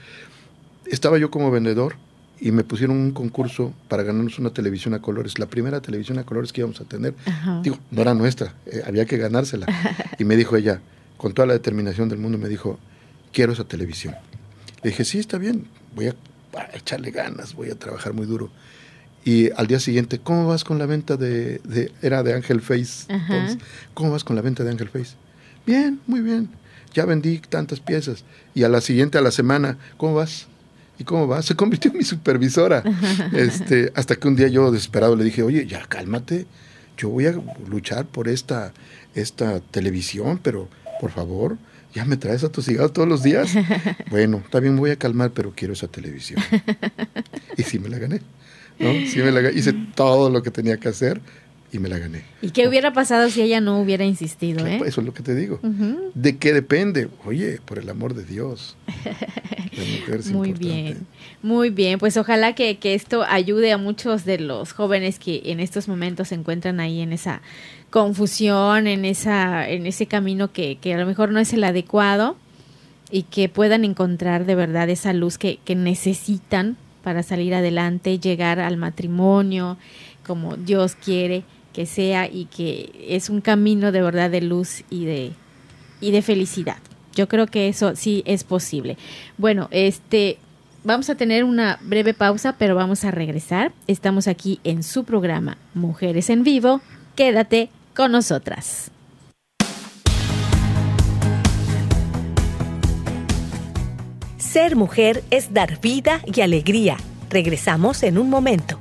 Estaba yo como vendedor y me pusieron un concurso para ganarnos una televisión a colores, la primera televisión a colores que íbamos a tener. Digo, no era nuestra, eh, había que ganársela. (laughs) y me dijo ella, con toda la determinación del mundo, me dijo, quiero esa televisión. Le dije, sí, está bien, voy a, echarle ganas, voy a trabajar muy duro. Y al día siguiente, ¿cómo vas con la venta de, era de Ángel Face? ¿Cómo vas con la venta de Ángel Face? Bien, muy bien. Ya vendí tantas piezas. Y a la siguiente, a la semana, ¿cómo vas? ¿Y cómo vas? Se convirtió en mi supervisora. (laughs) este, hasta que un día yo desesperado le dije, oye, ya cálmate, yo voy a luchar por esta, esta televisión, pero por favor, ¿ya me traes atosigado todos los días? (laughs) bueno, también me voy a calmar, pero quiero esa televisión. (laughs) y sí me la gané. ¿no? Sí me la Hice todo lo que tenía que hacer y me la gané. ¿Y qué hubiera pasado si ella no hubiera insistido? ¿eh? Eso es lo que te digo. ¿De qué depende? Oye, por el amor de Dios. (laughs) muy bien, muy bien. Pues ojalá que, que esto ayude a muchos de los jóvenes que en estos momentos se encuentran ahí en esa confusión, en, esa, en ese camino que, que a lo mejor no es el adecuado y que puedan encontrar de verdad esa luz que, que necesitan para salir adelante, llegar al matrimonio como Dios quiere que sea y que es un camino de verdad de luz y de, y de felicidad. Yo creo que eso sí es posible. Bueno, este vamos a tener una breve pausa, pero vamos a regresar. Estamos aquí en su programa Mujeres en Vivo. Quédate con nosotras. Ser mujer es dar vida y alegría. Regresamos en un momento.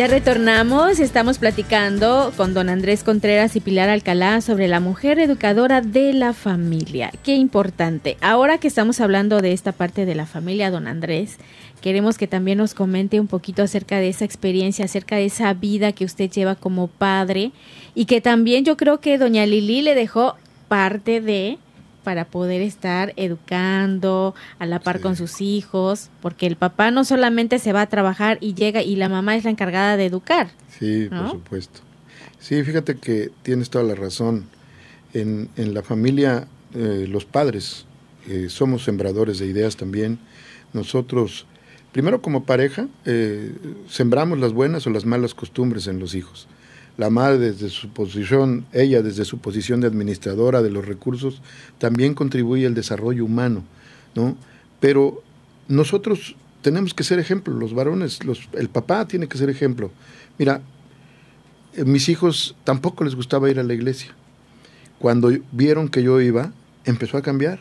Ya retornamos, estamos platicando con don Andrés Contreras y Pilar Alcalá sobre la mujer educadora de la familia. Qué importante. Ahora que estamos hablando de esta parte de la familia, don Andrés, queremos que también nos comente un poquito acerca de esa experiencia, acerca de esa vida que usted lleva como padre y que también yo creo que doña Lili le dejó parte de para poder estar educando a la par con sus hijos, porque el papá no solamente se va a trabajar y llega y la mamá es la encargada de educar. Sí, por supuesto. Sí, fíjate que tienes toda la razón. En, en la familia, eh, los padres eh, somos sembradores de ideas también. Nosotros, primero como pareja, eh, sembramos las buenas o las malas costumbres en los hijos la madre desde su posición, ella desde su posición de administradora de los recursos, también contribuye al desarrollo humano, ¿no? Pero nosotros tenemos que ser ejemplo, los varones, los, el papá tiene que ser ejemplo. Mira, eh, mis hijos tampoco les gustaba ir a la iglesia. Cuando vieron que yo iba, empezó a cambiar.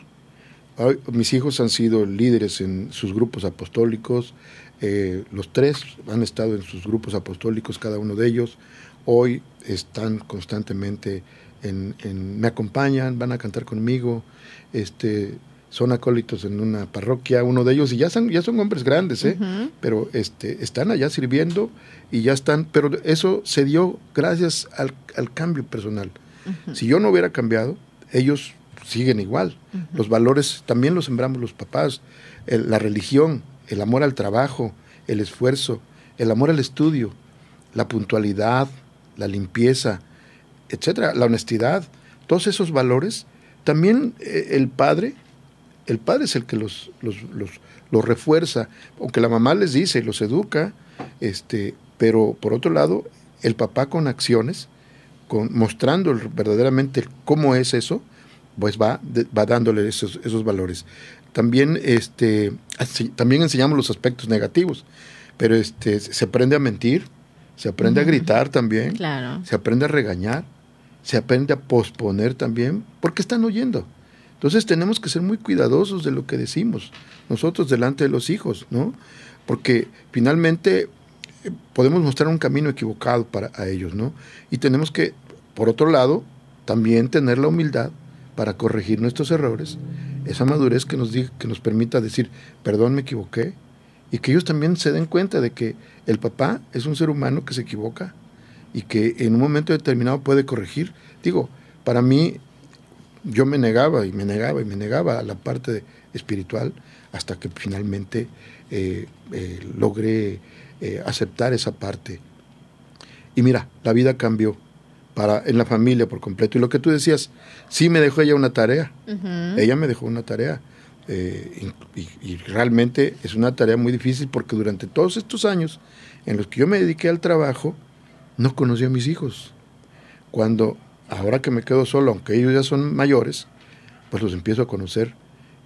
mis hijos han sido líderes en sus grupos apostólicos, eh, los tres han estado en sus grupos apostólicos, cada uno de ellos hoy están constantemente en, me acompañan, van a cantar conmigo, este, son acólitos en una parroquia, uno de ellos, y ya son, ya son hombres grandes, ¿eh? pero este, están allá sirviendo y ya están, pero eso se dio gracias al, cambio personal. Si yo no hubiera cambiado, ellos siguen igual. Los valores también los sembramos los papás, la religión, el amor al trabajo, el esfuerzo, el amor al estudio, la puntualidad, la limpieza, etcétera, la honestidad, todos esos valores, también eh, el padre, el padre es el que los, los, los, refuerza, aunque la mamá les dice, los educa, este, pero por otro lado, el papá con acciones, con, mostrando verdaderamente cómo es eso, pues va, va dándole esos, esos valores. También, este, también enseñamos los aspectos negativos, pero este, se aprende a mentir, se aprende a gritar también, se aprende a regañar, se aprende a posponer también, porque están oyendo. Entonces tenemos que ser muy cuidadosos de lo que decimos nosotros delante de los hijos, ¿no? Porque finalmente eh, podemos mostrar un camino equivocado para ellos, ¿no? Y tenemos que, por otro lado, también tener la humildad para corregir nuestros errores, esa madurez que nos, que nos permita decir, perdón, me equivoqué, y que ellos también se den cuenta de que el papá es un ser humano que se equivoca y que en un momento determinado puede corregir. Digo, para mí yo me negaba y me negaba y me negaba a la parte espiritual hasta que finalmente eh, eh, logré eh, aceptar esa parte. Y mira, la vida cambió para en la familia por completo. Y lo que tú decías, sí me dejó ella una tarea. Ella me dejó una tarea. Eh, y, realmente es una tarea muy difícil porque durante todos estos años en los que yo me dediqué al trabajo, no conocí a mis hijos. Cuando, ahora que me quedo solo, aunque ellos ya son mayores, pues los empiezo a conocer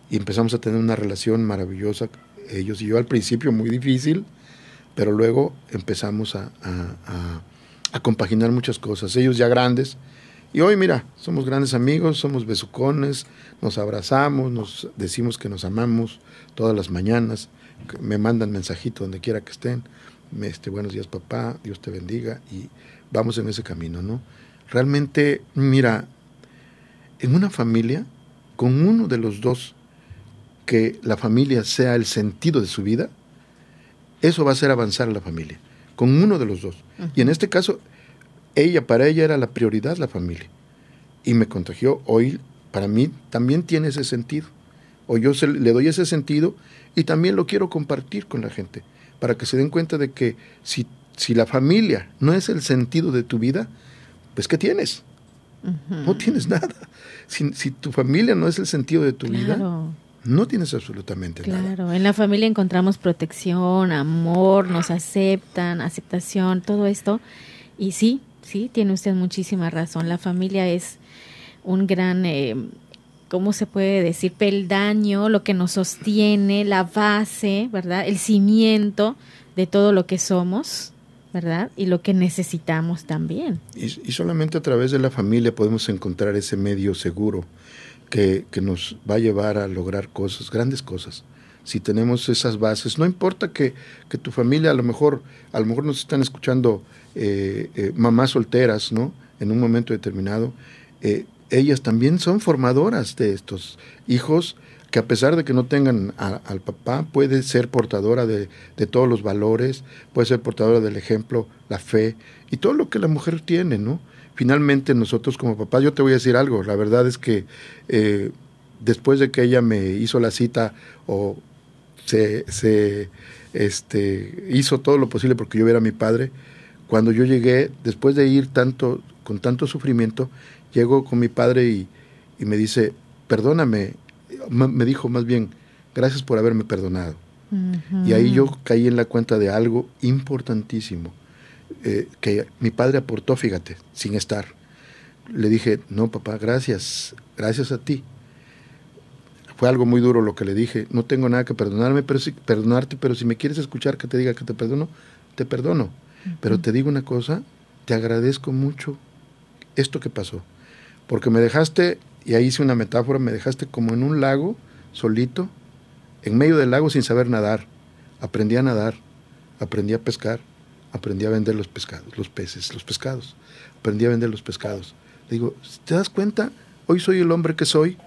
y empezamos a tener una relación maravillosa, ellos y yo al principio muy difícil, pero luego empezamos a, compaginar muchas cosas. Ellos ya grandes, y hoy, mira, somos grandes amigos, somos besucones, nos abrazamos, nos decimos que nos amamos todas las mañanas, me mandan mensajito donde quiera que estén, este, buenos días papá, Dios te bendiga, y vamos en ese camino, ¿no? Realmente, mira, en una familia, con uno de los dos, que la familia sea el sentido de su vida, eso va a hacer avanzar a la familia, con uno de los dos. Y en este caso, ella, para ella era la prioridad la familia. Y me contagió. Hoy, para mí, también tiene ese sentido. O yo le doy ese sentido y también lo quiero compartir con la gente, para que se den cuenta de que si, si la familia no es el sentido de tu vida, pues ¿qué tienes? No tienes nada. Si, tu familia no es el sentido de tu vida, no tienes absolutamente nada. Claro, en la familia encontramos protección, amor, nos aceptan, aceptación, todo esto. Y sí, Sí, tiene usted muchísima razón. La familia es un gran, eh, ¿cómo se puede decir? Peldaño, lo que nos sostiene, la base, ¿verdad? El cimiento de todo lo que somos, ¿verdad? Y lo que necesitamos también. Y, solamente a través de la familia podemos encontrar ese medio seguro que, que, nos va a llevar a lograr cosas, grandes cosas. Si tenemos esas bases, no importa que, que tu familia a lo mejor, a lo mejor nos están escuchando eh, eh, mamás solteras, ¿no? En un momento determinado, eh, ellas también son formadoras de estos hijos que a pesar de que no tengan al papá, puede ser portadora de, de, todos los valores, puede ser portadora del ejemplo, la fe y todo lo que la mujer tiene, ¿no? Finalmente nosotros como papás, yo te voy a decir algo, la verdad es que después de que ella me hizo la cita o se, se este, hizo todo lo posible porque yo era mi padre, cuando yo llegué, después de ir tanto, con tanto sufrimiento, llego con mi padre y, y me dice, perdóname, me dijo más bien, gracias por haberme perdonado. Y ahí yo caí en la cuenta de algo importantísimo, eh, que mi padre aportó, fíjate, sin estar. Le dije, no, papá, gracias, gracias a ti. Fue algo muy duro lo que le dije. No tengo nada que perdonarme, pero si, perdonarte, pero si me quieres escuchar que te diga que te perdono, te perdono. Pero te digo una cosa, te agradezco mucho esto que pasó. Porque me dejaste, y ahí hice una metáfora, me dejaste como en un lago, solito, en medio del lago sin saber nadar. Aprendí a nadar, aprendí a pescar, aprendí a vender los pescados, los peces, los pescados. Aprendí a vender los pescados. digo, ¿te das cuenta? Hoy soy el hombre que soy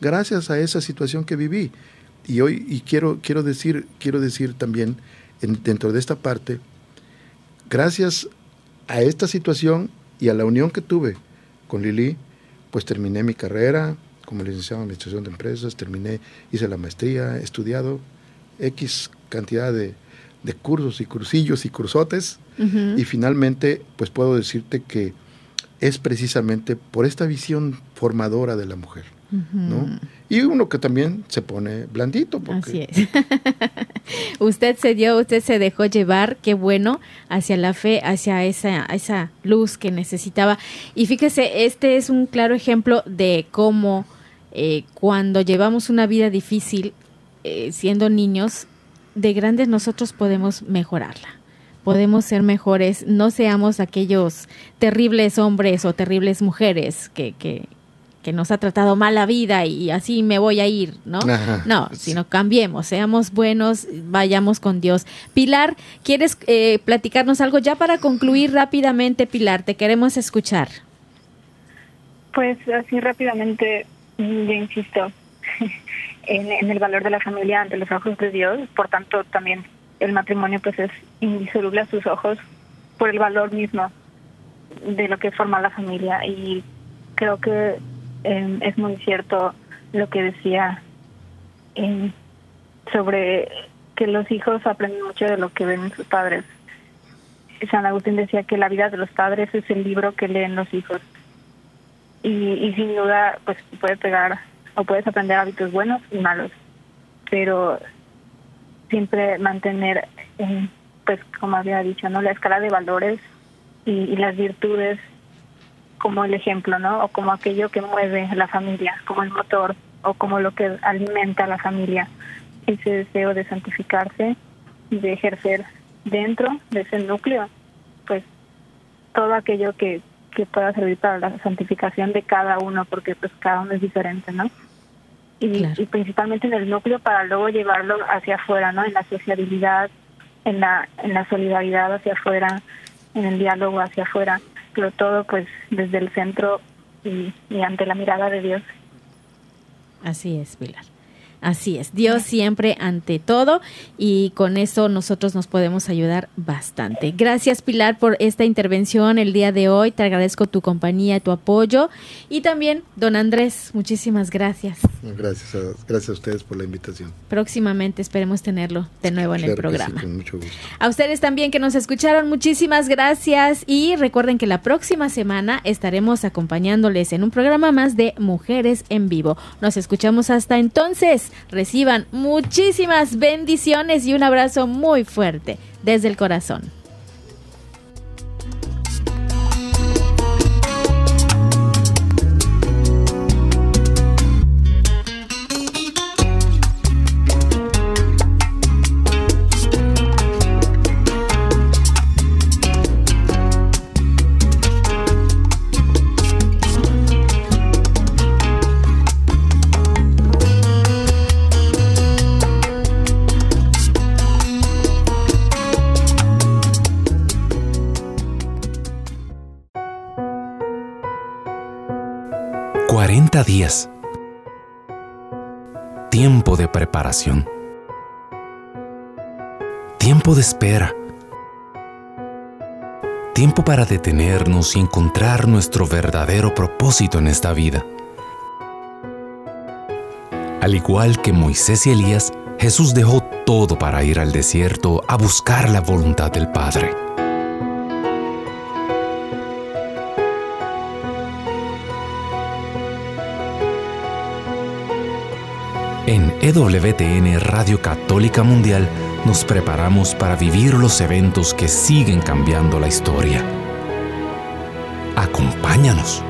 gracias a esa situación que viví. Y hoy, y quiero, quiero decir, quiero decir también, dentro de esta parte, gracias a esta situación y a la unión que tuve con Lili, pues terminé mi carrera como licenciado en Administración de Empresas, terminé, hice la maestría, he estudiado X cantidad de, cursos y cursillos y cursotes, y finalmente, pues puedo decirte que es precisamente por esta visión formadora de la mujer. ¿No? Y uno que también se pone blandito. Así es. (laughs) usted se dio, usted se dejó llevar, qué bueno, hacia la fe, hacia esa, esa luz que necesitaba. Y fíjese, este es un claro ejemplo de cómo eh, cuando llevamos una vida difícil, eh, siendo niños, de grandes nosotros podemos mejorarla podemos ser mejores, no seamos aquellos terribles hombres o terribles mujeres que, que, que nos ha tratado mal la vida y así me voy a ir, ¿no? No, sino cambiemos, seamos buenos, vayamos con Dios. Pilar, ¿quieres eh, platicarnos algo ya para concluir rápidamente, Pilar? Te queremos escuchar. Pues así rápidamente, yo insisto (laughs) en, en el valor de la familia ante los ojos de Dios, por tanto también el matrimonio pues es indisoluble a sus ojos por el valor mismo de lo que forma la familia y creo que eh, es muy cierto lo que decía eh, sobre que los hijos aprenden mucho de lo que ven en sus padres. San Agustín decía que la vida de los padres es el libro que leen los hijos. Y, y sin duda, pues puedes pegar o puedes aprender hábitos buenos y malos, pero siempre mantener, eh, pues como había dicho, no la escala de valores y, y las virtudes como el ejemplo, ¿no? O como aquello que mueve a la familia, como el motor, o como lo que alimenta a la familia. Ese deseo de santificarse de ejercer dentro de ese núcleo, pues todo aquello que, que pueda servir para la santificación de cada uno, porque pues cada uno es diferente, ¿no? Y, y principalmente en el núcleo para luego llevarlo hacia afuera, ¿no? En la sociabilidad, en la, en la solidaridad hacia afuera, en el diálogo hacia afuera pero todo pues desde el centro y, y ante la mirada de Dios. Así es, Pilar. Así es, Dios siempre ante todo y con eso nosotros nos podemos ayudar bastante. Gracias Pilar por esta intervención el día de hoy, te agradezco tu compañía, tu apoyo y también don Andrés, muchísimas gracias. Gracias a, gracias a ustedes por la invitación. Próximamente esperemos tenerlo de nuevo en el programa. con mucho gusto. A ustedes también que nos escucharon, muchísimas gracias y recuerden que la próxima semana estaremos acompañándoles en un programa más de Mujeres en Vivo. Nos escuchamos hasta entonces reciban muchísimas bendiciones y un abrazo muy fuerte desde el corazón. 40 días. Tiempo de preparación. Tiempo de espera. Tiempo para detenernos y encontrar nuestro verdadero propósito en esta vida. Al igual que Moisés y Elías, Jesús dejó todo para ir al desierto a buscar la voluntad del Padre. En EWTN Radio Católica Mundial nos preparamos para vivir los eventos que siguen cambiando la historia. Acompáñanos.